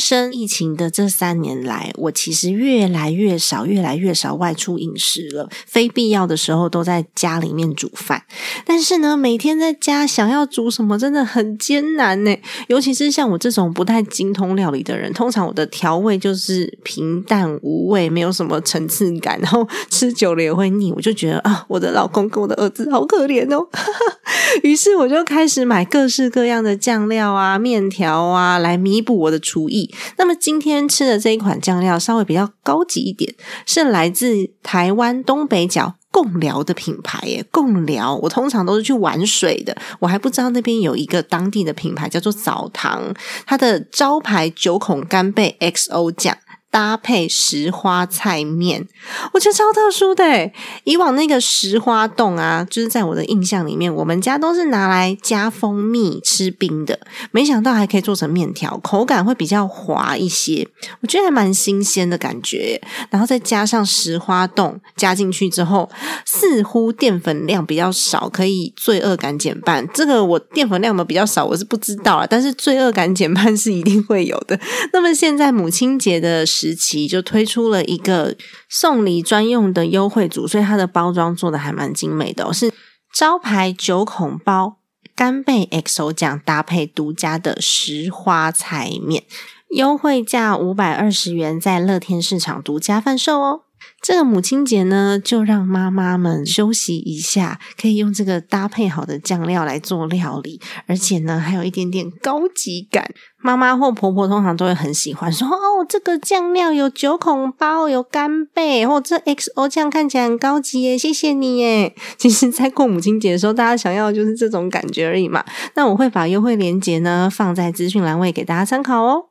生疫情的这三年来，我其实越来越少、越来越少外出饮食了。非必要的时候都在家里面煮饭。但是呢，每天在家想要煮什么真的很艰难呢。尤其是像我这种不太精通料理的人，通常我的调味就是平淡无味，没有什么层次感，然后吃久了也会腻。我就觉得啊，我的老公跟我的儿子好可怜哦。于是我就开始买各式各样的酱料啊、面条啊，来弥补我的厨艺。那么今天吃的这一款酱料稍微比较高级一点，是来自台湾东北角贡寮的品牌耶。贡寮，我通常都是去玩水的，我还不知道那边有一个当地的品牌叫做澡堂，它的招牌九孔干贝 XO 酱。搭配石花菜面，我觉得超特殊的。以往那个石花冻啊，就是在我的印象里面，我们家都是拿来加蜂蜜吃冰的。没想到还可以做成面条，口感会比较滑一些，我觉得还蛮新鲜的感觉。然后再加上石花冻加进去之后，似乎淀粉量比较少，可以罪恶感减半。这个我淀粉量的比较少，我是不知道啊。但是罪恶感减半是一定会有的。那么现在母亲节的。时期就推出了一个送礼专用的优惠组，所以它的包装做的还蛮精美的哦，是招牌九孔包干贝 XO 酱搭配独家的石花彩面，优惠价五百二十元，在乐天市场独家贩售哦。这个母亲节呢，就让妈妈们休息一下，可以用这个搭配好的酱料来做料理，而且呢，还有一点点高级感。妈妈或婆婆通常都会很喜欢说：“哦，这个酱料有九孔包，有干贝，或这 XO 酱看起来很高级耶，谢谢你耶。”其实，在过母亲节的时候，大家想要的就是这种感觉而已嘛。那我会把优惠链接呢放在资讯栏位给大家参考哦。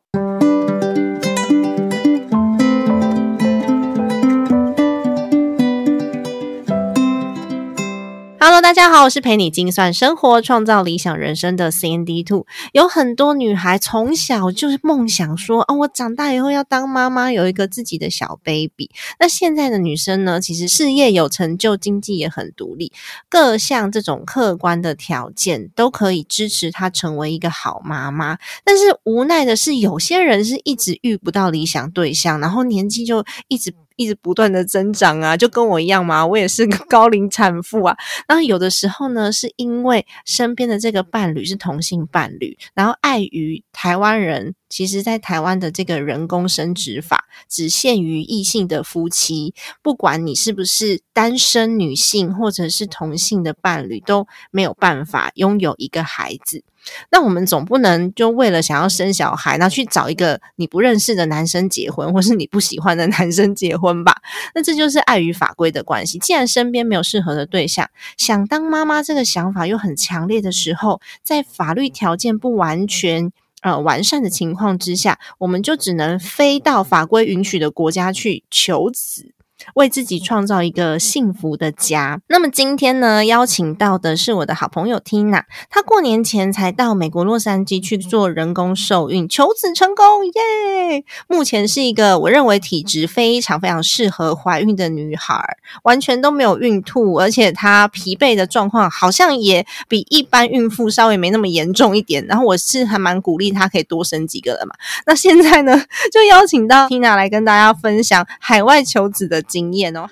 大家好，我是陪你精算生活、创造理想人生的 CND Two。有很多女孩从小就是梦想说，哦，我长大以后要当妈妈，有一个自己的小 baby。那现在的女生呢，其实事业有成就，经济也很独立，各项这种客观的条件都可以支持她成为一个好妈妈。但是无奈的是，有些人是一直遇不到理想对象，然后年纪就一直。一直不断的增长啊，就跟我一样嘛，我也是个高龄产妇啊。然后有的时候呢，是因为身边的这个伴侣是同性伴侣，然后碍于台湾人，其实在台湾的这个人工生殖法只限于异性的夫妻，不管你是不是单身女性或者是同性的伴侣，都没有办法拥有一个孩子。那我们总不能就为了想要生小孩，然后去找一个你不认识的男生结婚，或是你不喜欢的男生结婚吧？那这就是爱与法规的关系。既然身边没有适合的对象，想当妈妈这个想法又很强烈的时候，在法律条件不完全呃完善的情况之下，我们就只能飞到法规允许的国家去求子。为自己创造一个幸福的家。那么今天呢，邀请到的是我的好朋友 Tina，她过年前才到美国洛杉矶去做人工受孕，求子成功，耶！目前是一个我认为体质非常非常适合怀孕的女孩，完全都没有孕吐，而且她疲惫的状况好像也比一般孕妇稍微没那么严重一点。然后我是还蛮鼓励她可以多生几个的嘛。那现在呢，就邀请到 Tina 来跟大家分享海外求子的经。经验哦。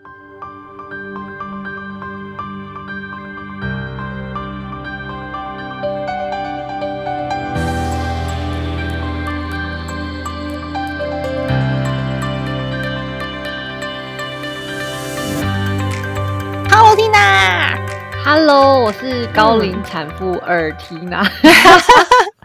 Hello，我是高龄产妇尔缇娜。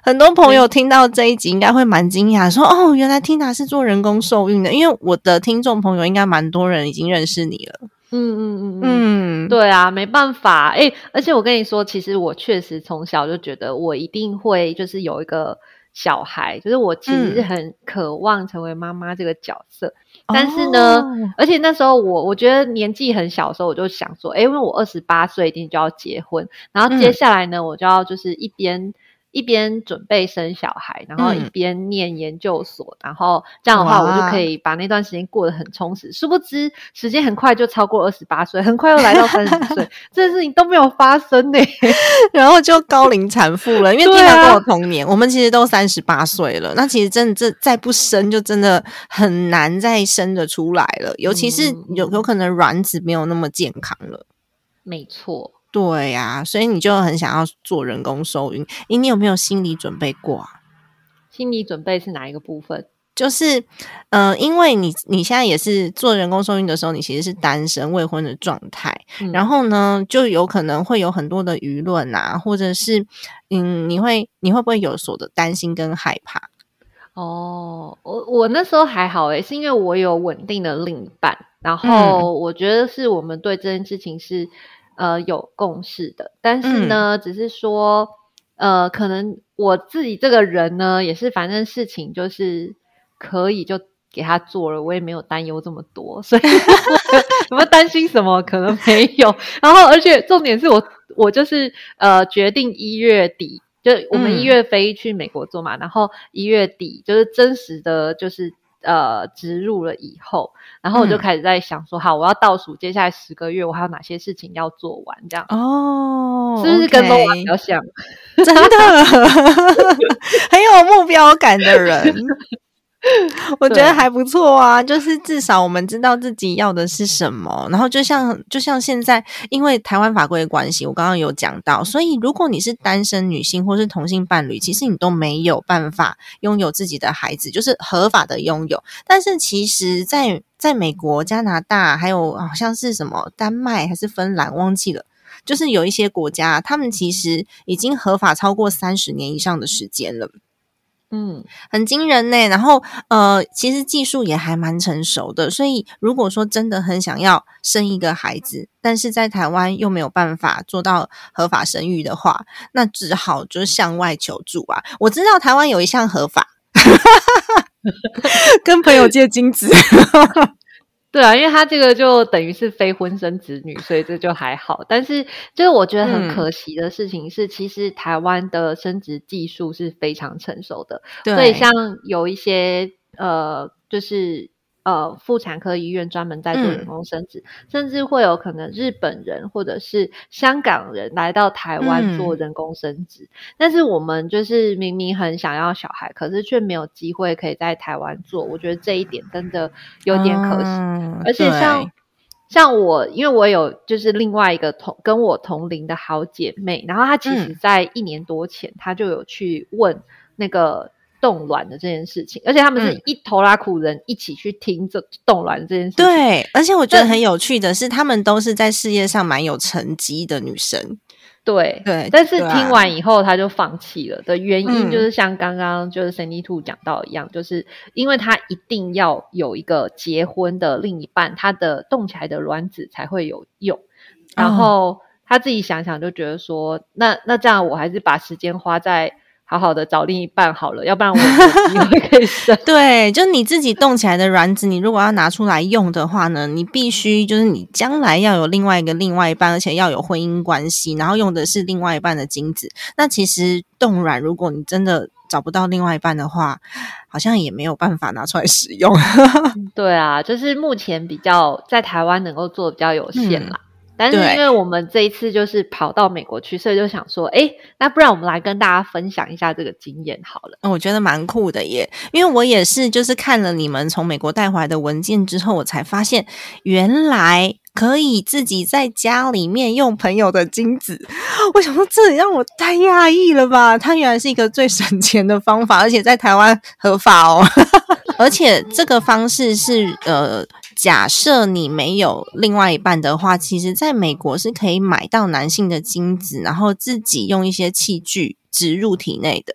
很多朋友听到这一集应该会蛮惊讶，说：“哦，原来 Tina 是做人工受孕的。”因为我的听众朋友应该蛮多人已经认识你了。嗯嗯嗯嗯，对啊，没办法，哎，而且我跟你说，其实我确实从小就觉得我一定会就是有一个小孩，就是我其实是很渴望成为妈妈这个角色。但是呢，而且那时候我我觉得年纪很小的时候，我就想说，哎，因为我二十八岁一定就要结婚，然后接下来呢，我就要就是一边。一边准备生小孩，然后一边念研究所，然后这样的话，我就可以把那段时间过得很充实。殊不知，时间很快就超过二十八岁，很快又来到三十岁，这件事情都没有发生呢。然后就高龄产妇了，因为听到跟我同年，我们其实都三十八岁了。那其实真的，这再不生，就真的很难再生的出来了。尤其是有有可能卵子没有那么健康了。没错。对呀，所以你就很想要做人工受孕。诶，你有没有心理准备过？心理准备是哪一个部分？就是，呃，因为你你现在也是做人工受孕的时候，你其实是单身未婚的状态。然后呢，就有可能会有很多的舆论啊，或者是，嗯，你会你会不会有所的担心跟害怕？哦，我我那时候还好诶，是因为我有稳定的另一半，然后我觉得是我们对这件事情是。呃，有共识的，但是呢，只是说，呃，可能我自己这个人呢，也是反正事情就是可以就给他做了，我也没有担忧这么多，所以 有没有担心什么？可能没有。然后，而且重点是我，我就是呃，决定一月底，就我们一月飞去美国做嘛，然后一月底就是真实的就是。呃，植入了以后，然后我就开始在想说，好，我要倒数接下来十个月，我还有哪些事情要做完？这样哦，是不是跟梦比较像？真的 很有目标感的人。我觉得还不错啊，就是至少我们知道自己要的是什么。然后就像就像现在，因为台湾法规的关系，我刚刚有讲到，所以如果你是单身女性或是同性伴侣，其实你都没有办法拥有自己的孩子，就是合法的拥有。但是其实，在在美国、加拿大，还有好像是什么丹麦还是芬兰，忘记了，就是有一些国家，他们其实已经合法超过三十年以上的时间了。嗯，很惊人呢。然后，呃，其实技术也还蛮成熟的。所以，如果说真的很想要生一个孩子，但是在台湾又没有办法做到合法生育的话，那只好就是向外求助啊。我知道台湾有一项合法，跟朋友借精子。对啊，因为他这个就等于是非婚生子女，所以这就还好。但是，就是我觉得很可惜的事情是，其实台湾的生殖技术是非常成熟的，所以像有一些呃，就是。呃，妇产科医院专门在做人工生殖，甚至会有可能日本人或者是香港人来到台湾做人工生殖。但是我们就是明明很想要小孩，可是却没有机会可以在台湾做。我觉得这一点真的有点可惜。而且像像我，因为我有就是另外一个同跟我同龄的好姐妹，然后她其实在一年多前，她就有去问那个。冻卵的这件事情，而且他们是一头拉苦人一起去听这冻卵这件事。对，而且我觉得很有趣的是，他们都是在事业上蛮有成绩的女生。对对，但是听完以后他就放弃了的原因，就是像刚刚就是 Sandy Two 讲到一样，就是因为他一定要有一个结婚的另一半，他的冻起来的卵子才会有用。然后他自己想想就觉得说，那那这样我还是把时间花在。好好的找另一半好了，要不然我机会可以生。对，就你自己动起来的卵子，你如果要拿出来用的话呢，你必须就是你将来要有另外一个另外一半，而且要有婚姻关系，然后用的是另外一半的精子。那其实冻卵，如果你真的找不到另外一半的话，好像也没有办法拿出来使用。对啊，就是目前比较在台湾能够做的比较有限啦。但是因为我们这一次就是跑到美国去，所以就想说，哎，那不然我们来跟大家分享一下这个经验好了。我觉得蛮酷的耶，因为我也是就是看了你们从美国带回来的文件之后，我才发现原来可以自己在家里面用朋友的精子。我想说，这也让我太讶异了吧？它原来是一个最省钱的方法，而且在台湾合法哦。而且这个方式是呃。假设你没有另外一半的话，其实在美国是可以买到男性的精子，然后自己用一些器具植入体内的。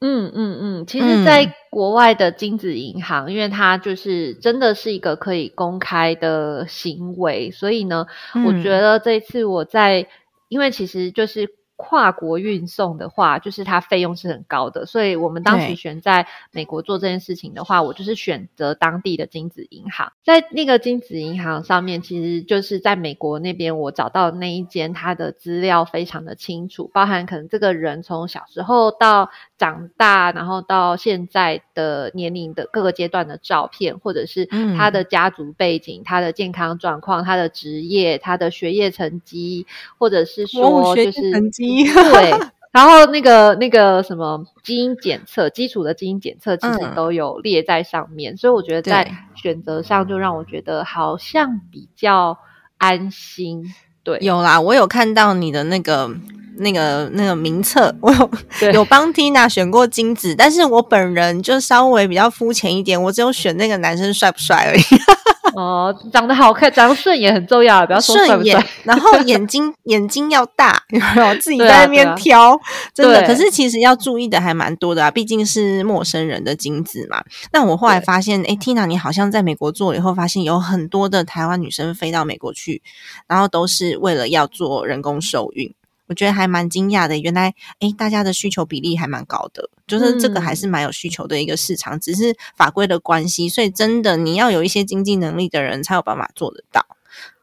嗯嗯嗯，其实，在国外的精子银行，因为它就是真的是一个可以公开的行为，所以呢，我觉得这一次我在，因为其实就是。跨国运送的话，就是它费用是很高的，所以我们当时选在美国做这件事情的话，我就是选择当地的精子银行。在那个精子银行上面，其实就是在美国那边，我找到那一间，它的资料非常的清楚，包含可能这个人从小时候到长大，然后到现在的年龄的各个阶段的照片，或者是他的家族背景、他的健康状况、他的职业、他的学业成绩，或者是说就是成绩。对，然后那个那个什么基因检测，基础的基因检测其实都有列在上面，所以我觉得在选择上就让我觉得好像比较安心。对，有啦，我有看到你的那个那个那个名册，我有有帮 Tina 选过金子，但是我本人就稍微比较肤浅一点，我只有选那个男生帅不帅而已。哦，长得好看，长得顺眼很重要，不要说顺眼。然后 眼睛眼睛要大，有没有自己在那边挑？真的，可是其实要注意的还蛮多的啊，毕竟是陌生人的精子嘛。那我后来发现，哎，Tina，你好像在美国做了以后，发现有很多的台湾女生飞到美国去，然后都是为了要做人工受孕。我觉得还蛮惊讶的，原来诶，大家的需求比例还蛮高的，就是这个还是蛮有需求的一个市场，只是法规的关系，所以真的你要有一些经济能力的人才有办法做得到，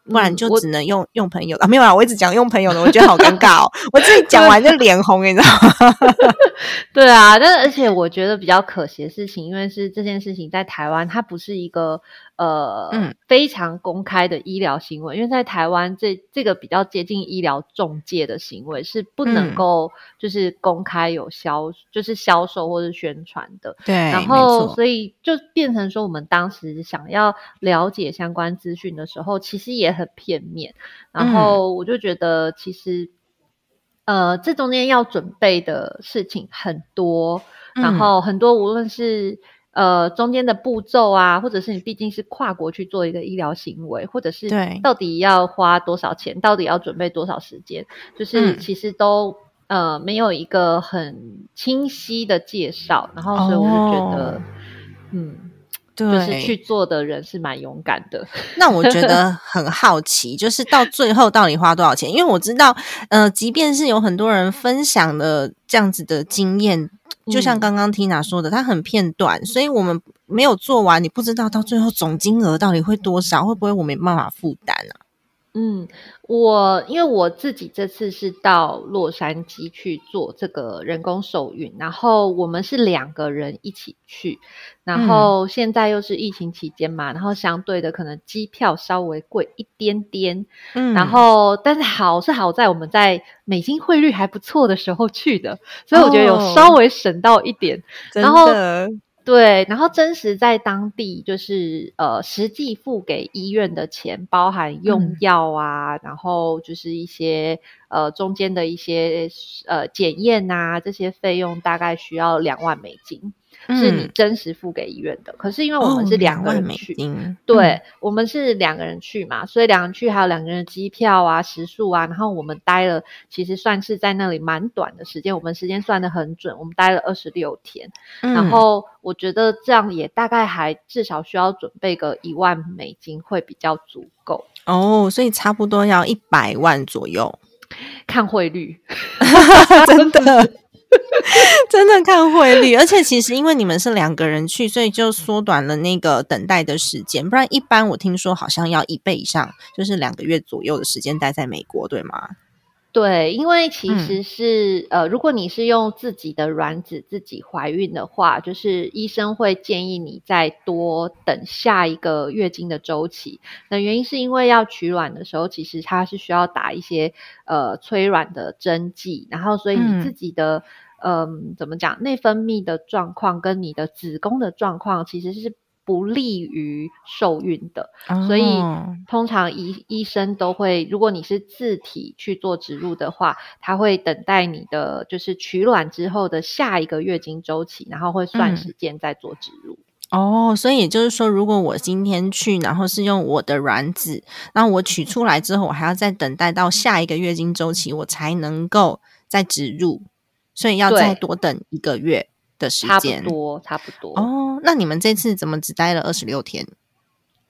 不然就只能用用朋友啊，没有啊，我一直讲用朋友的，我觉得好尴尬哦，我自己讲完就脸红，你知道吗？对啊，但而且我觉得比较可惜的事情，因为是这件事情在台湾，它不是一个。呃，嗯，非常公开的医疗行为，因为在台湾这这个比较接近医疗中介的行为是不能够就是公开有销，就是销售或者宣传的。对，然后所以就变成说，我们当时想要了解相关资讯的时候，其实也很片面。然后我就觉得，其实呃，这中间要准备的事情很多，然后很多无论是。呃，中间的步骤啊，或者是你毕竟是跨国去做一个医疗行为，或者是到底要花多少钱，到底要准备多少时间，就是其实都呃没有一个很清晰的介绍，然后所以我就觉得，嗯。就是去做的人是蛮勇敢的。那我觉得 很好奇，就是到最后到底花多少钱？因为我知道，呃，即便是有很多人分享的这样子的经验，就像刚刚 Tina 说的，它很片段，所以我们没有做完，你不知道到最后总金额到底会多少，会不会我没办法负担啊？嗯，我因为我自己这次是到洛杉矶去做这个人工受孕，然后我们是两个人一起去，然后现在又是疫情期间嘛，然后相对的可能机票稍微贵一点点，嗯，然后但是好是好在我们在美金汇率还不错的时候去的，所以我觉得有稍微省到一点，然后。对，然后真实在当地就是呃，实际付给医院的钱，包含用药啊，然后就是一些呃中间的一些呃检验啊，这些费用大概需要两万美金。是你真实付给医院的，可是因为我们是两个人去，对，我们是两个人去嘛，所以两个人去还有两个人的机票啊、食宿啊，然后我们待了，其实算是在那里蛮短的时间，我们时间算的很准，我们待了二十六天，然后我觉得这样也大概还至少需要准备个一万美金会比较足够。哦，所以差不多要一百万左右，看汇率，真的。真的看汇率，而且其实因为你们是两个人去，所以就缩短了那个等待的时间。不然一般我听说好像要一倍以上，就是两个月左右的时间待在美国，对吗？对，因为其实是呃，如果你是用自己的卵子自己怀孕的话，就是医生会建议你再多等下一个月经的周期。那原因是因为要取卵的时候，其实它是需要打一些呃催卵的针剂，然后所以你自己的嗯怎么讲内分泌的状况跟你的子宫的状况其实是。不利于受孕的，所以通常医医生都会，如果你是自体去做植入的话，他会等待你的就是取卵之后的下一个月经周期，然后会算时间再做植入。哦，所以也就是说，如果我今天去，然后是用我的卵子，那我取出来之后，我还要再等待到下一个月经周期，我才能够再植入，所以要再多等一个月。的时间差，不多差不多。哦，那你们这次怎么只待了二十六天？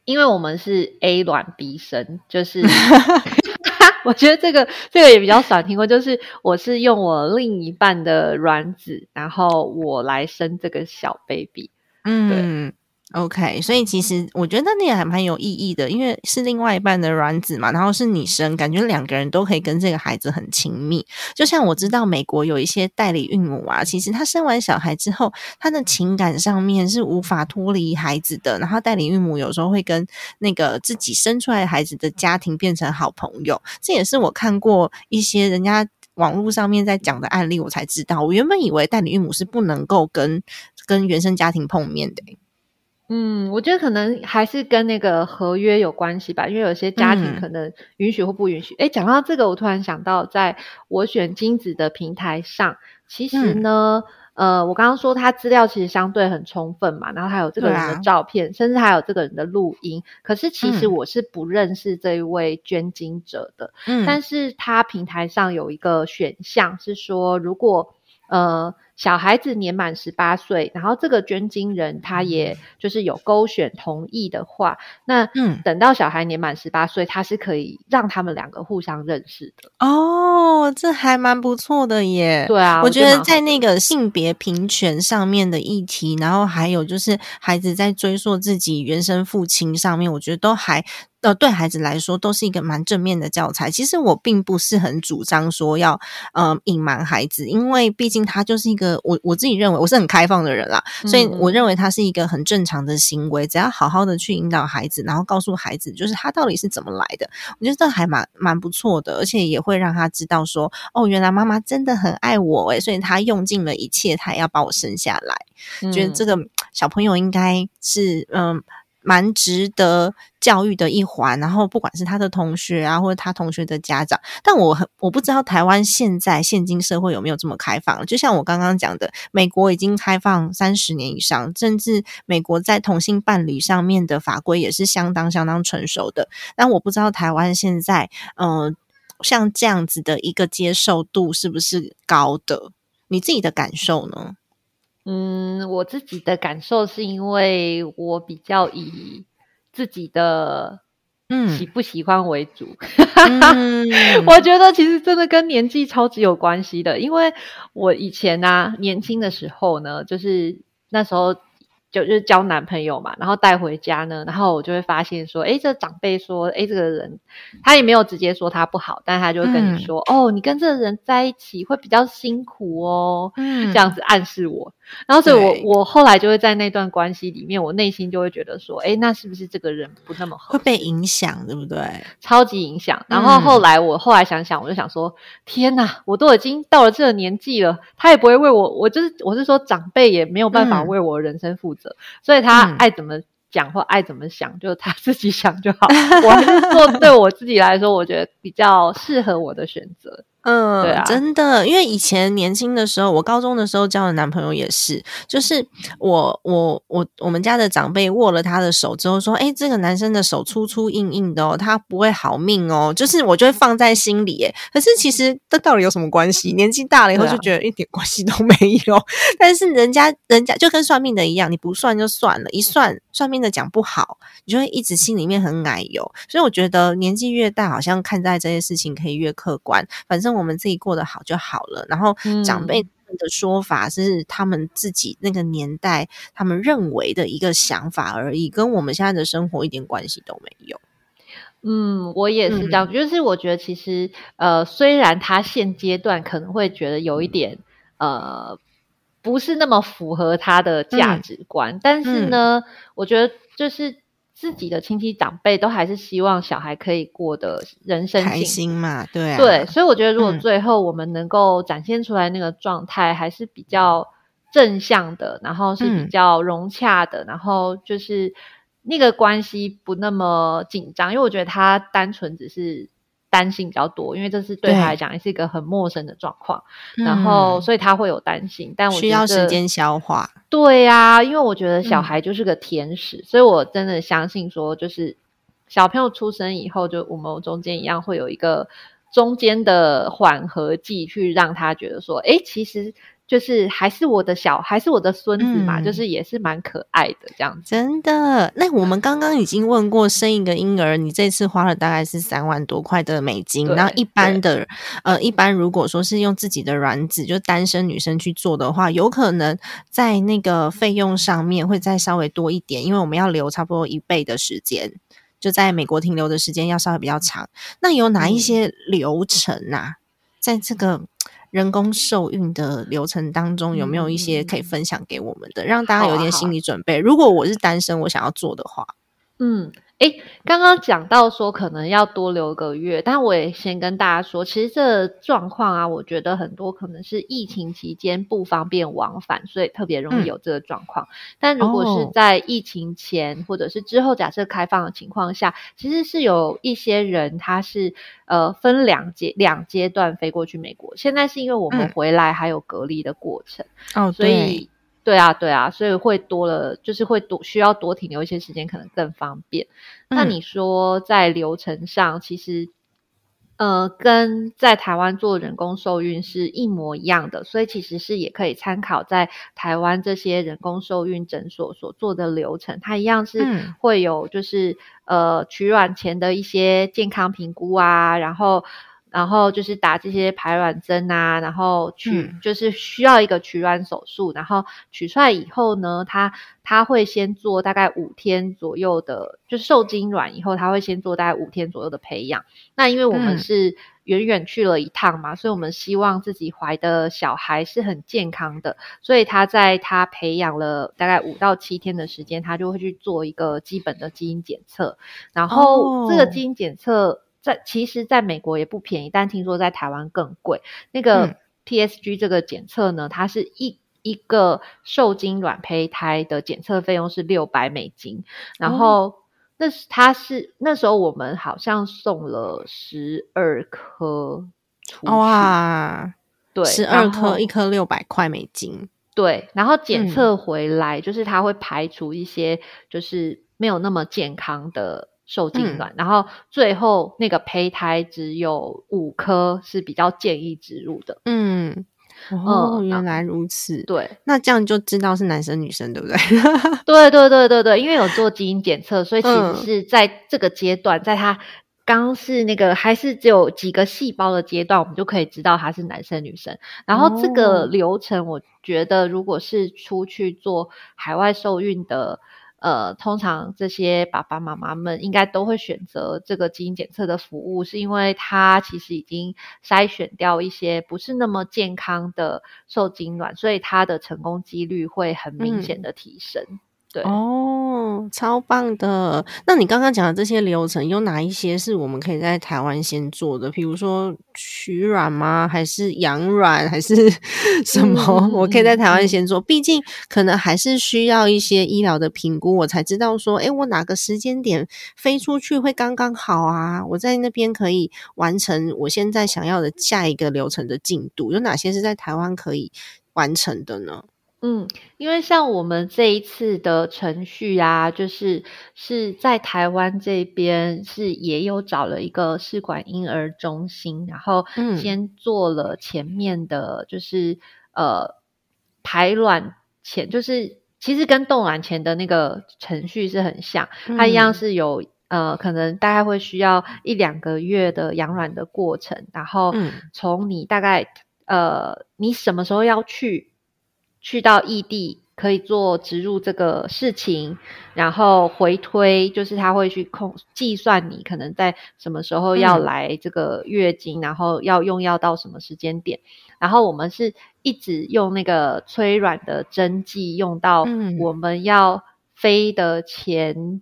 因为我们是 A 卵 B 生，就是 我觉得这个这个也比较少听过，就是我是用我另一半的卵子，然后我来生这个小 baby。嗯。OK，所以其实我觉得那也还蛮有意义的，因为是另外一半的卵子嘛，然后是你生，感觉两个人都可以跟这个孩子很亲密。就像我知道美国有一些代理孕母啊，其实她生完小孩之后，她的情感上面是无法脱离孩子的，然后代理孕母有时候会跟那个自己生出来孩子的家庭变成好朋友。这也是我看过一些人家网络上面在讲的案例，我才知道。我原本以为代理孕母是不能够跟跟原生家庭碰面的。嗯，我觉得可能还是跟那个合约有关系吧，因为有些家庭可能允许或不允许。哎，讲到这个，我突然想到，在我选精子的平台上，其实呢，呃，我刚刚说他资料其实相对很充分嘛，然后还有这个人的照片，甚至还有这个人的录音。可是其实我是不认识这一位捐精者的，嗯，但是他平台上有一个选项是说，如果呃。小孩子年满十八岁，然后这个捐精人他也就是有勾选同意的话，那嗯，等到小孩年满十八岁，他是可以让他们两个互相认识的。哦，这还蛮不错的耶。对啊，我觉得在那个性别平权上面的议题，然后还有就是孩子在追溯自己原生父亲上面，我觉得都还。呃，对孩子来说都是一个蛮正面的教材。其实我并不是很主张说要呃隐瞒孩子，因为毕竟他就是一个我我自己认为我是很开放的人啦，所以我认为他是一个很正常的行为。只要好好的去引导孩子，然后告诉孩子就是他到底是怎么来的，我觉得这还蛮蛮不错的，而且也会让他知道说哦，原来妈妈真的很爱我诶，所以他用尽了一切，他要把我生下来。觉得这个小朋友应该是嗯。蛮值得教育的一环，然后不管是他的同学啊，或者他同学的家长，但我很我不知道台湾现在现今社会有没有这么开放。就像我刚刚讲的，美国已经开放三十年以上，甚至美国在同性伴侣上面的法规也是相当相当成熟的。但我不知道台湾现在，嗯，像这样子的一个接受度是不是高的？你自己的感受呢？嗯，我自己的感受是因为我比较以自己的嗯喜不喜欢为主，我觉得其实真的跟年纪超级有关系的，因为我以前呢年轻的时候呢，就是那时候。就就是交男朋友嘛，然后带回家呢，然后我就会发现说，哎，这长辈说，哎，这个人他也没有直接说他不好，但他就会跟你说，哦，你跟这个人在一起会比较辛苦哦，这样子暗示我。然后所以我我后来就会在那段关系里面，我内心就会觉得说，哎，那是不是这个人不那么好会被影响，对不对？超级影响。然后后来我后来想想，我就想说，天哪，我都已经到了这个年纪了，他也不会为我，我就是我是说长辈也没有办法为我人生负责。所以他爱怎么讲或爱怎么想，就他自己想就好。我还是做 对我自己来说，我觉得比较适合我的选择。嗯，对啊，真的，因为以前年轻的时候，我高中的时候交的男朋友也是，就是我我我我们家的长辈握了他的手之后说，哎，这个男生的手粗粗硬硬的哦，他不会好命哦，就是我就会放在心里。哎，可是其实这到底有什么关系？年纪大了以后就觉得一点关系都没有。但是人家人家就跟算命的一样，你不算就算了，一算算命的讲不好，你就会一直心里面很奶油。所以我觉得年纪越大，好像看待这些事情可以越客观。反正。我们自己过得好就好了。然后长辈的说法是他们自己那个年代他们认为的一个想法而已，跟我们现在的生活一点关系都没有。嗯，我也是这样，就是我觉得其实呃，虽然他现阶段可能会觉得有一点呃，不是那么符合他的价值观，但是呢，我觉得就是。自己的亲戚长辈都还是希望小孩可以过得人生开心嘛？对啊，对，所以我觉得如果最后我们能够展现出来那个状态还是比较正向的，然后是比较融洽的，然后就是那个关系不那么紧张，因为我觉得他单纯只是。担心比较多，因为这是对他来讲也是一个很陌生的状况，然后所以他会有担心，但我需要时间消化。对呀，因为我觉得小孩就是个天使，所以我真的相信说，就是小朋友出生以后，就我们中间一样会有一个中间的缓和剂，去让他觉得说，哎，其实就是还是我的小，还是我的孙子嘛，嗯就是也是蛮可爱的这样子。真的？那我们刚刚已经问过，生一个婴儿，你这次花了大概是三万多块的美金。对然后一般的，呃，一般如果说是用自己的卵子，就单身女生去做的话，有可能在那个费用上面会再稍微多一点，因为我们要留差不多一倍的时间，就在美国停留的时间要稍微比较长。那有哪一些流程啊？在这个人工受孕的流程当中，有没有一些可以分享给我们的，让大家有点心理准备？如果我是单身，我想要做的话，嗯，诶，刚刚讲到说可能要多留个月，但我也先跟大家说，其实这个状况啊，我觉得很多可能是疫情期间不方便往返，所以特别容易嗯有这个状况。但如果是哦在疫情前或者是之后，假设开放的情况下，其实是有一些人他是呃分两阶两阶段飞过去美国。现在是因为我们嗯回来还有隔离的过程。哦，所以对啊，对啊，所以会多了，就是会多需要多停留一些时间，可能更方便。那嗯你说在流程上，其实呃，跟在台湾做人工受孕是一模一样的，所以其实是也可以参考在台湾这些人工受孕诊所所做的流程，它一样是嗯会有就是、呃取卵前的一些健康评估啊，然后。然后就是打这些排卵针啊，然后取、嗯就是需要一个取卵手术，然后取出来以后呢，他他会先做大概五天左右的，就是受精卵以后，他会先做大概五天左右的培养。那因为我们嗯是远远去了一趟嘛，所以我们希望自己怀的小孩是很健康的，所以他在他培养了大概五到七天的时间，他就会去做一个基本的基因检测，然后这个哦基因检测。在其实，在美国也不便宜，但听说在台湾更贵。那个嗯。TSG 这个检测呢，它是一一个受精卵胚胎的检测费用是六百美金，然哦。后那是它是那时候我们好像送了十二颗出去，哇，对，十二颗，一颗六百块美金。对，然后检嗯。测回来、就是它会排除一些就是没有那么健康的受精嗯卵，然后最后那个胚胎只有五颗是比较建议植入的。嗯，哦，嗯原来如此。对，那这样就知道是男生女生，对不对？对对对对对，因为有做基因检测，所以其嗯实是在这个阶段，在他刚是那个还是只有几个细胞的阶段，我们就可以知道他是男生女生。然后这个哦流程，我觉得如果是出去做海外受孕的。呃，通常这些爸爸妈妈们应该都会选择这个基因检测的服务，是因为它其实已经筛选掉一些不是那么健康的受精卵，所以它的成功几率会很明显嗯的提升。对，哦，超棒的！那你刚刚讲的这些流程，有哪一些是我们可以在台湾先做的？比如说取卵吗？还是养卵？还是什么？嗯 我可以在台湾嗯先做。毕竟可能还是需要一些医疗的评估，我才知道说，诶，我哪个时间点飞出去会刚刚好啊？我在那边可以完成我现在想要的下一个流程的进度，有哪些是在台湾可以完成的呢？嗯，因为像我们这一次的程序啊，就是是在台湾这边是也有找了一个试管婴儿中心，然后嗯。先做了前面的，就是呃排卵前，就是其实跟冻卵前的那个程序是很像，它一样嗯。是有。呃，可能大概会需要一两个月的养卵的过程，然后嗯。从你大概呃，你什么时候要去，去到异地可以做植入这个事情，然后回推，就是他会去控计算你可能在什么时候要嗯。来这个月经，然后要用药到什么时间点，然后我们是一直用那个催卵的针剂用到嗯。我们要飞的前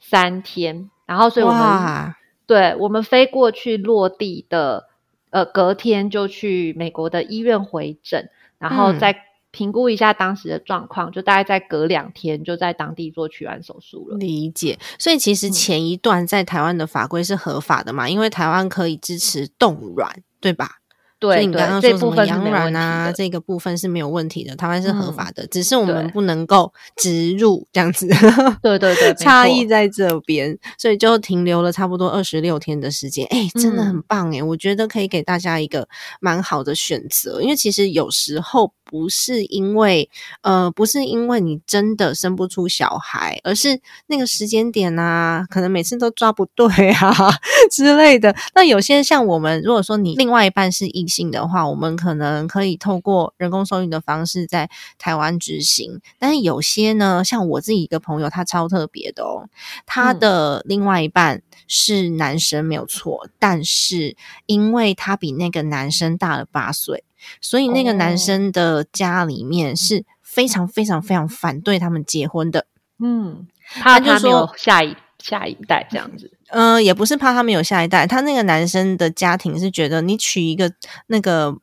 三天，然后所以我们，对我们飞过去落地的，呃，隔天就去美国的医院回诊，然后嗯。再评估一下当时的状况，就大概再隔两天就在当地做取卵手术了。理解，所以其实嗯前一段在台湾的法规是合法的嘛，因为台湾可以支持冻卵，对吧？所以对你刚刚，说什么养这部分是没问题卵啊，这个部分是没有问题的，台湾是合嗯法的，只是我们不能够植入这样子，对对对，差异在这边，所以就停留了差不多二十六天的时间，哎、真的很嗯棒哎、我觉得可以给大家一个蛮好的选择，因为其实有时候不是因为呃，不是因为你真的生不出小孩，而是那个时间点啊，可能每次都抓不对啊 之类的。那有些像我们，如果说你另外一半是异性的话，我们可能可以透过人工受孕的方式在台湾执行。但是有些呢，像我自己一个朋友，他超特别的哦，他的另外一半是男生没有错，但是因为他比那个男生大了八岁。所以那个男生的家里面是非常非常非常反对他们结婚的。嗯，怕他没有下一下一代这样子。嗯，也不是怕他们有下一代，他那个男生的家庭是觉得你娶一个那个。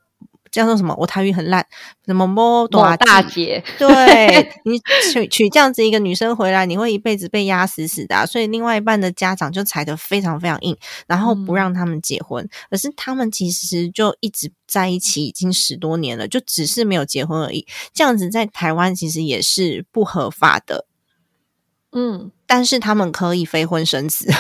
叫做什么？我台语很烂，什么摸大大姐？对你娶娶这样子一个女生回来，你会一辈子被压死死的。所以另外一半的家长就踩得非常非常硬，然后不让他们结婚。可是他们其实就一直在一起，已经十多年了，就只是没有结婚而已。这样子在台湾其实也是不合法的。嗯，但是他们可以非婚生子。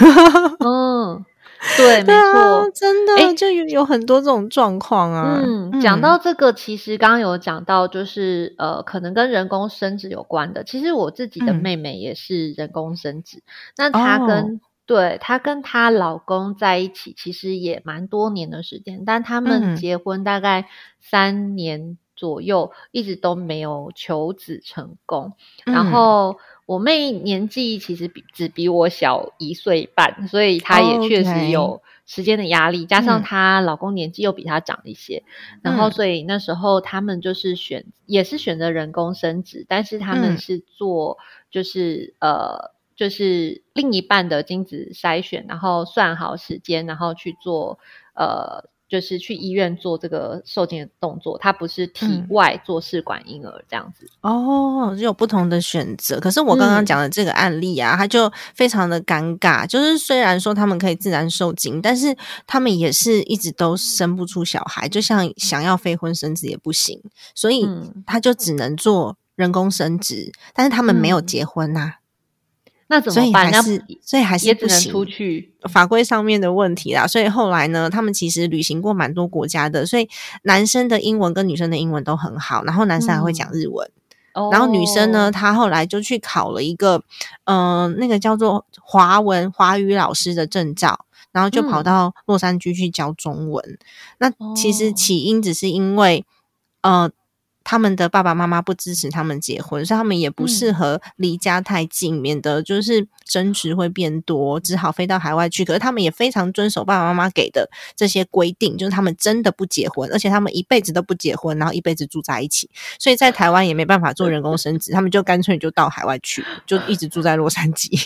嗯。对，没错，真的就有有很多这种状况啊。嗯，讲到这个，其实刚刚有讲到，就是呃，可能跟人工生殖有关的。其实我自己的妹妹也是人工生殖，那她跟对她跟她老公在一起，其实也蛮多年的时间，但他们结婚大概三年左右，一直都没有求子成功，然后。我妹年纪其实比只比我小一岁半，所以她也确实有时间的压力，加上她老公年纪又比她长一些，然后所以那时候他们就是选也是选择人工生殖，但是他们是做就是呃就是另一半的精子筛选，然后算好时间，然后去做呃。就是去医院做这个受精的动作，它不是体外做试管婴儿这样子哦，有不同的选择。可是我刚刚讲的这个案例啊，它就非常的尴尬。就是虽然说他们可以自然受精，但是他们也是一直都生不出小孩，就像想要非婚生子也不行，所以他就只能做人工生殖。但是他们没有结婚呐。那怎么办？还是所以还是不行。出去法规上面的问题啦。所以后来呢，他们其实旅行过蛮多国家的。所以男生的英文跟女生的英文都很好，然后男生还会讲日文。然后女生呢，她后来就去考了一个，嗯，那个叫做华文华语老师的证照，然后就跑到洛杉矶去教中文。那其实起因只是因为，呃。他们的爸爸妈妈不支持他们结婚，所以他们也不适合离家太近，免得就是争执会变多，只好飞到海外去。可是他们也非常遵守爸爸妈妈给的这些规定，就是他们真的不结婚，而且他们一辈子都不结婚，然后一辈子住在一起。所以在台湾也没办法做人工生殖，他们就干脆就到海外去，就一直住在洛杉矶。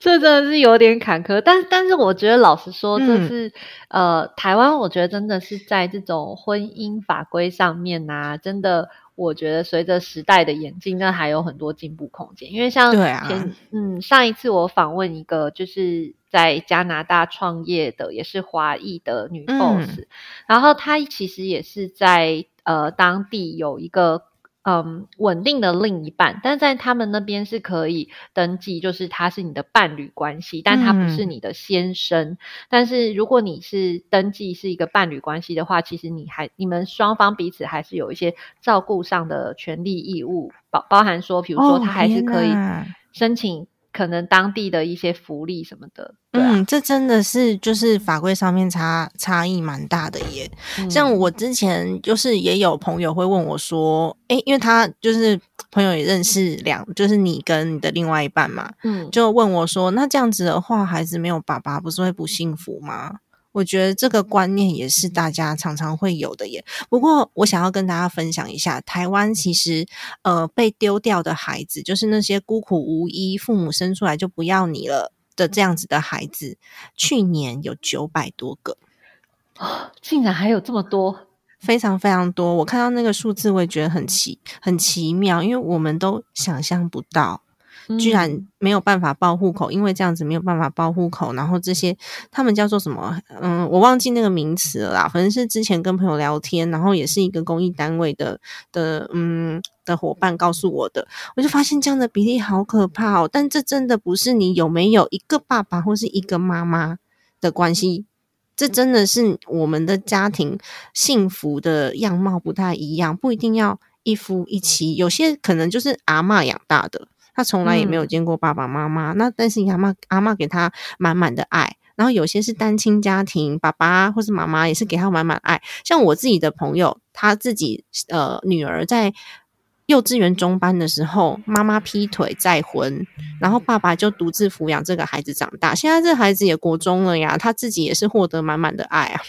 这真的是有点坎坷，但但是我觉得老实说，这是呃台湾，我觉得真的是在这种婚姻法规上面啊，真的。我觉得随着时代的演进，那还有很多进步空间。因为像前嗯上一次我访问一个就是在加拿大创业的，也是华裔的女 boss，然后她其实也是在呃当地有一个。嗯，稳定的另一半，但在他们那边是可以登记，就是他是你的伴侣关系，但他不是你的先生。但是如果你是登记是一个伴侣关系的话，其实你还你们双方彼此还是有一些照顾上的权利义务，包包含说，比如说他还是可以申请。可能当地的一些福利什么的，嗯，这真的是就是法规上面差差异蛮大的耶。像我之前就是也有朋友会问我说，哎，因为他就是朋友也认识两，就是你跟你的另外一半嘛，嗯，就问我说，那这样子的话，孩子没有爸爸不是会不幸福吗？我觉得这个观念也是大家常常会有的耶。不过，我想要跟大家分享一下，台湾其实呃被丢掉的孩子，就是那些孤苦无依、父母生出来就不要你了的这样子的孩子，去年有九百多个啊，竟然还有这么多，非常非常多。我看到那个数字，我也觉得很奇很奇妙，因为我们都想象不到。居然没有办法报户口，因为这样子没有办法报户口，然后这些他们叫做什么？嗯，我忘记那个名词了啦。反正是之前跟朋友聊天，然后也是一个公益单位的的嗯的伙伴告诉我的，我就发现这样的比例好可怕哦。但这真的不是你有没有一个爸爸或是一个妈妈的关系，这真的是我们的家庭幸福的样貌不太一样，不一定要。一夫一妻，有些可能就是阿嬷养大的，他从来也没有见过爸爸妈妈，那但是阿妈阿妈给他满满的爱。然后有些是单亲家庭，爸爸或是妈妈也是给他满满爱。像我自己的朋友，他自己呃女儿在幼稚园中班的时候，妈妈劈腿再婚，然后爸爸就独自抚养这个孩子长大。现在这孩子也国中了呀，他自己也是获得满满的爱啊。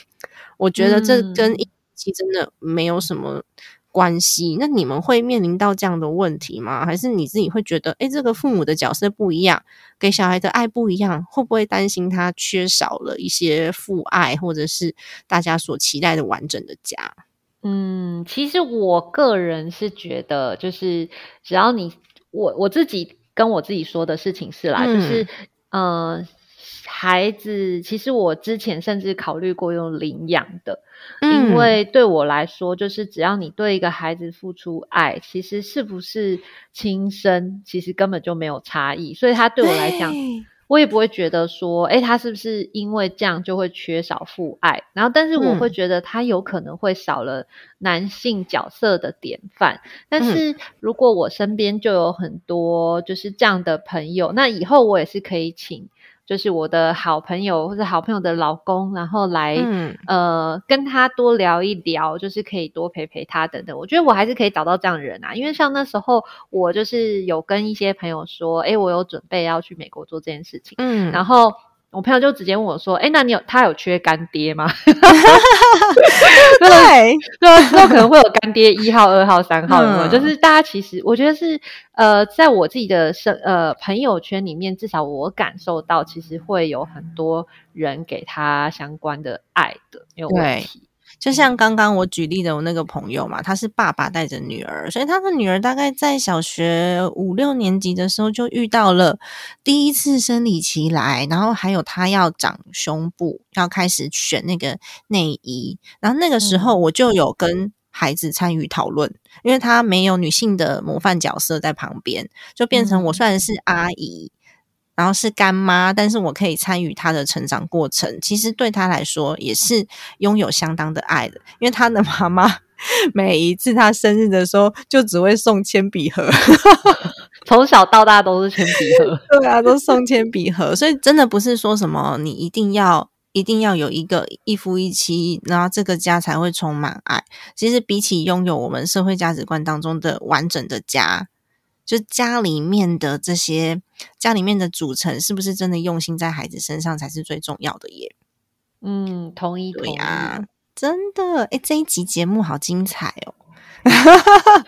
我觉得这跟一妻真的没有什么。关系，那你们会面临到这样的问题吗？还是你自己会觉得，哎，这个父母的角色不一样，给小孩的爱不一样，会不会担心他缺少了一些父爱，或者是大家所期待的完整的家？嗯，其实我个人是觉得，就是只要你我我自己跟我自己说的事情是啦，就是呃。孩子，其实我之前甚至考虑过用领养的，因为对我来说，就是只要你对一个孩子付出爱，其实是不是亲生，其实根本就没有差异。所以他对我来讲，我也不会觉得说，哎，他是不是因为这样就会缺少父爱？然后，但是我会觉得他有可能会少了男性角色的典范。但是如果我身边就有很多就是这样的朋友，那以后我也是可以请。就是我的好朋友或者好朋友的老公，然后来呃跟他多聊一聊，就是可以多陪陪他等等。我觉得我还是可以找到这样的人啊，因为像那时候我就是有跟一些朋友说，哎，我有准备要去美国做这件事情，嗯，然后。我朋友就直接问我说：“哎，那你有他有缺干爹吗？” 对，对，之后可能会有干爹一号、二号、三号，就是大家其实我觉得是呃，在我自己的生呃朋友圈里面，至少我感受到，其实会有很多人给他相关的爱的，没有问题。就像刚刚我举例的我那个朋友嘛，他是爸爸带着女儿，所以他的女儿大概在小学五六年级的时候就遇到了第一次生理期来，然后还有他要长胸部，要开始选那个内衣，然后那个时候我就有跟孩子参与讨论，因为他没有女性的模范角色在旁边，就变成我算是阿姨。然后是干妈，但是我可以参与她的成长过程，其实对她来说也是拥有相当的爱的，因为她的妈妈 每一次她生日的时候，就只会送铅笔盒，从小到大都是铅笔盒，对啊，都送铅笔盒，所以真的不是说什么你一定要一定要有一个一夫一妻，然后这个家才会充满爱。其实比起拥有我们社会价值观当中的完整的家。就家里面的这些，家里面的组成是不是真的用心在孩子身上才是最重要的耶？嗯，同意，对呀，真的，哎，这一集节目好精彩哦！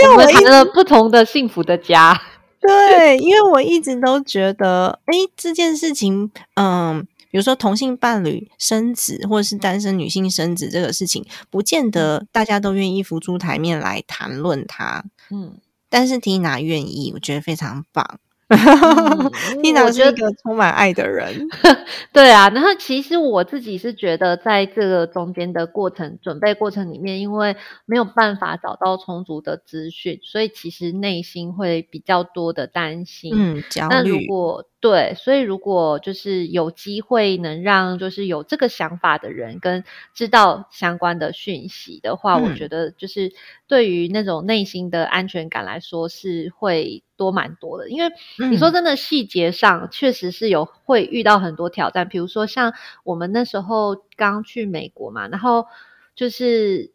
因为我谈了不同的幸福的家，对，因为我一直都觉得，哎，这件事情，嗯，比如说同性伴侣生子，或者是单身女性生子这个事情，不见得大家都愿意浮出台面来谈论它，嗯。但是缇娜愿意，我觉得非常棒。缇娜是一个充满爱的人，对啊。然后其实我自己是觉得，在这个中间的过程、准备过程里面，因为没有办法找到充足的资讯，所以其实内心会比较多的担心、嗯焦虑。那如果对，所以如果就是有机会能让就是有这个想法的人跟知道相关的讯息的话，我觉得就是对于那种内心的安全感来说是会多蛮多的。因为你说真的，细节上确实是有会遇到很多挑战，比如说像我们那时候刚去美国嘛，然后就是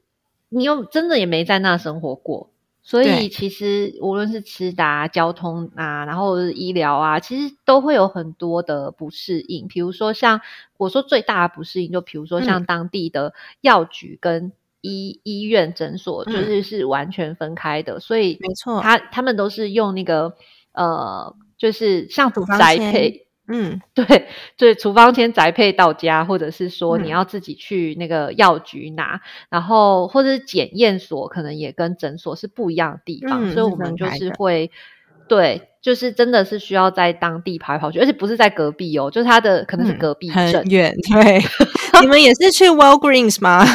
你又真的也没在那生活过。所以其实无论是吃的、交通啊，然后医疗啊，其实都会有很多的不适应。比如说像我说最大的不适应，就比如说像当地的药局跟医医院诊所，就是是完全分开的。所以没错，他他们都是用那个呃，就是像宅配。嗯，对 对，处方签宅配到家，或者是说你要自己去那个药局拿，然后或者是检验所，可能也跟诊所是不一样的地方，所以我们就是会，对，就是真的是需要在当地跑来跑去，而且不是在隔壁哦，就是他的可能是隔壁镇远，对，你们也是去 Wellgreens 吗？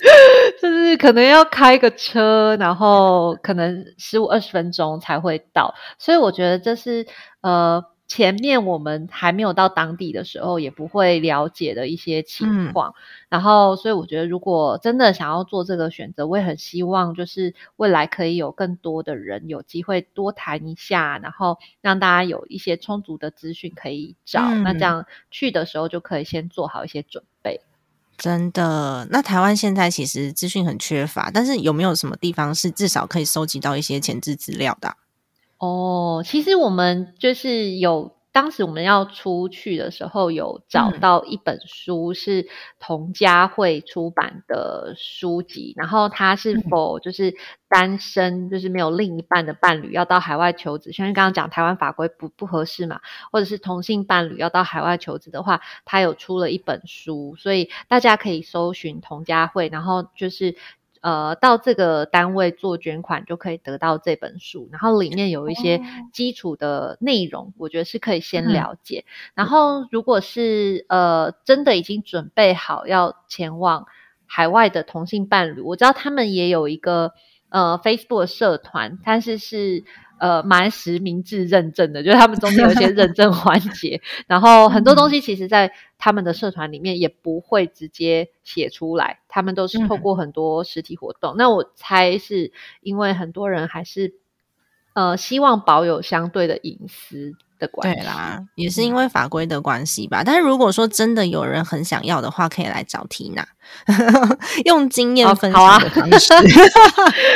就是可能要开个车，然后可能十五二十分钟才会到，所以我觉得这是呃。前面我们还没有到当地的时候，也不会了解的一些情况。然后，所以我觉得，如果真的想要做这个选择，我也很希望，就是未来可以有更多的人有机会多谈一下，然后让大家有一些充足的资讯可以找。那这样去的时候就可以先做好一些准备。真的，那台湾现在其实资讯很缺乏，但是有没有什么地方是至少可以收集到一些前置资料的？哦，其实我们就是有。当时我们要出去的时候，有找到一本书是童家会出版的书籍，然后它是否就是单身，就是没有另一半的伴侣要到海外求职，像刚刚讲台湾法规不不合适嘛，或者是同性伴侣要到海外求职的话，他有出了一本书，所以大家可以搜寻童家会，然后就是。呃，到这个单位做捐款就可以得到这本书，然后里面有一些基础的内容，我觉得是可以先了解。然后，如果是呃真的已经准备好要前往海外的同性伴侣，我知道他们也有一个呃 Facebook 社团，但是是。呃，蛮实名制认证的，就是他们中间有一些认证环节，然后很多东西其实，在他们的社团里面也不会直接写出来，他们都是透过很多实体活动。那我猜是因为很多人还是呃希望保有相对的隐私的关系，对啦，也是因为法规的关系吧。但是如果说真的有人很想要的话，可以来找缇娜，用经验分享的方式。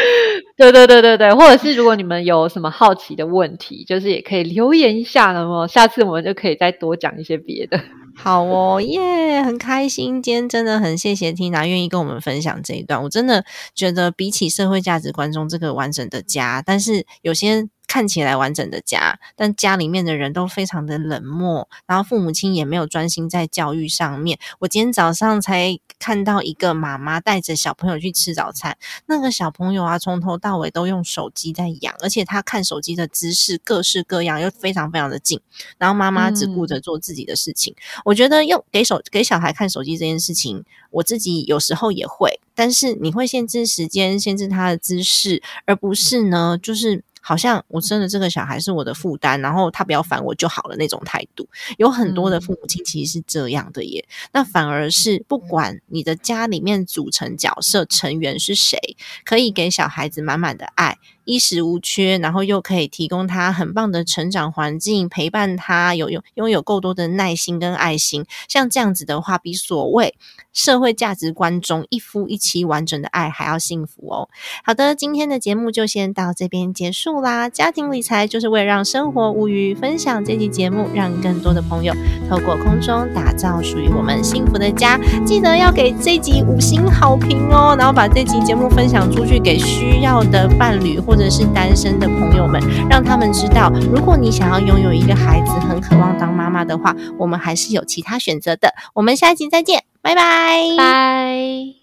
对对对对对，或者是如果你们有什么好奇的问题，就是也可以留言一下，那么下次我们就可以再多讲一些别的。好哦，耶，很开心，今天真的很谢谢 Tina 愿意跟我们分享这一段。我真的觉得比起社会价值观中这个完整的家，但是有些。看起来完整的家，但家里面的人都非常的冷漠，然后父母亲也没有专心在教育上面。我今天早上才看到一个妈妈带着小朋友去吃早餐，那个小朋友啊，从头到尾都用手机在养，而且他看手机的姿势各式各样，又非常非常的近。然后妈妈只顾着做自己的事情。我觉得用给手给小孩看手机这件事情，我自己有时候也会，但是你会限制时间，限制他的姿势，而不是呢，就是。好像我生了这个小孩是我的负担，然后他不要烦我就好了那种态度，有很多的父母亲其实是这样的耶。那反而是不管你的家里面组成角色成员是谁，可以给小孩子满满的爱。衣食无缺，然后又可以提供他很棒的成长环境，陪伴他有拥拥有够多的耐心跟爱心。像这样子的话，比所谓社会价值观中一夫一妻完整的爱还要幸福哦。好的，今天的节目就先到这边结束啦。家庭理财就是为了让生活无虞，分享这期节目，让更多的朋友透过空中打造属于我们幸福的家。记得要给这集五星好评哦，然后把这集节目分享出去给需要的伴侣。或者是单身的朋友们，让他们知道，如果你想要拥有一个孩子，很渴望当妈妈的话，我们还是有其他选择的。我们下一集再见，拜拜，拜。